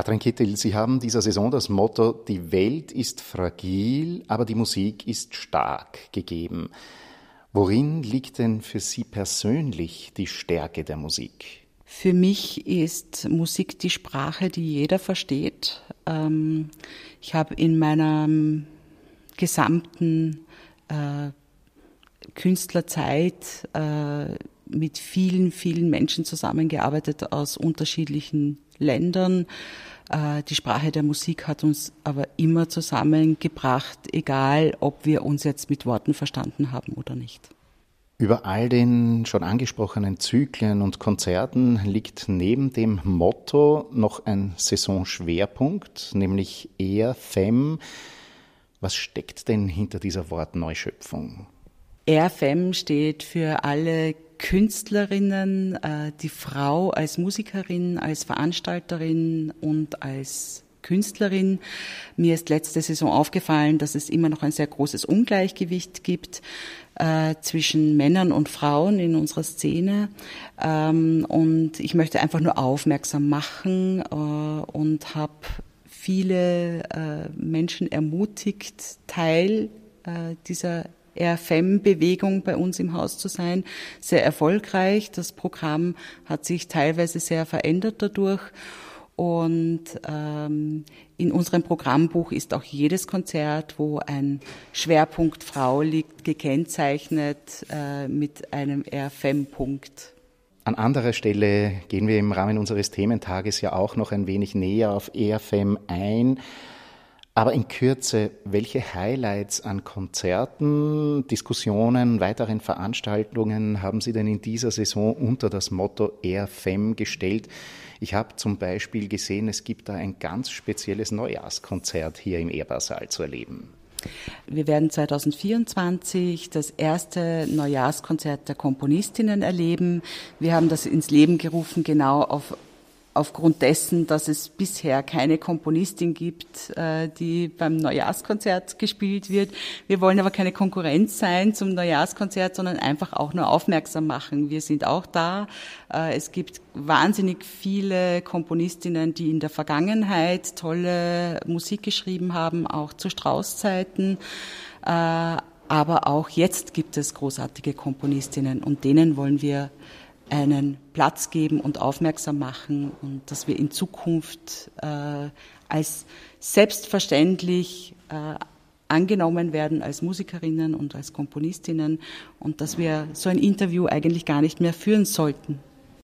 Katrin Kittel, Sie haben dieser Saison das Motto, die Welt ist fragil, aber die Musik ist stark gegeben. Worin liegt denn für Sie persönlich die Stärke der Musik? Für mich ist Musik die Sprache, die jeder versteht. Ähm, ich habe in meiner gesamten äh, Künstlerzeit äh, mit vielen, vielen Menschen zusammengearbeitet aus unterschiedlichen Ländern. Äh, die Sprache der Musik hat uns aber immer zusammengebracht, egal ob wir uns jetzt mit Worten verstanden haben oder nicht. Über all den schon angesprochenen Zyklen und Konzerten liegt neben dem Motto noch ein Saisonschwerpunkt, nämlich eher Femme. Was steckt denn hinter dieser Wortneuschöpfung? RFM steht für alle Künstlerinnen, äh, die Frau als Musikerin, als Veranstalterin und als Künstlerin. Mir ist letzte Saison aufgefallen, dass es immer noch ein sehr großes Ungleichgewicht gibt äh, zwischen Männern und Frauen in unserer Szene. Ähm, und ich möchte einfach nur aufmerksam machen äh, und habe viele Menschen ermutigt, Teil dieser RFM-Bewegung bei uns im Haus zu sein. Sehr erfolgreich. Das Programm hat sich teilweise sehr verändert dadurch. Und ähm, in unserem Programmbuch ist auch jedes Konzert, wo ein Schwerpunkt Frau liegt, gekennzeichnet äh, mit einem RFM-Punkt. An anderer Stelle gehen wir im Rahmen unseres Thementages ja auch noch ein wenig näher auf EFM ein. Aber in Kürze, welche Highlights an Konzerten, Diskussionen, weiteren Veranstaltungen haben Sie denn in dieser Saison unter das Motto EFM gestellt? Ich habe zum Beispiel gesehen, es gibt da ein ganz spezielles Neujahrskonzert hier im Ehrbarsaal zu erleben. Wir werden 2024 das erste Neujahrskonzert der Komponistinnen erleben. Wir haben das ins Leben gerufen, genau auf aufgrund dessen, dass es bisher keine Komponistin gibt, äh, die beim Neujahrskonzert gespielt wird. Wir wollen aber keine Konkurrenz sein zum Neujahrskonzert, sondern einfach auch nur aufmerksam machen. Wir sind auch da. Äh, es gibt wahnsinnig viele Komponistinnen, die in der Vergangenheit tolle Musik geschrieben haben, auch zu Straußzeiten. Äh, aber auch jetzt gibt es großartige Komponistinnen und denen wollen wir einen Platz geben und aufmerksam machen und dass wir in Zukunft äh, als selbstverständlich äh, angenommen werden als Musikerinnen und als Komponistinnen und dass wir so ein Interview eigentlich gar nicht mehr führen sollten.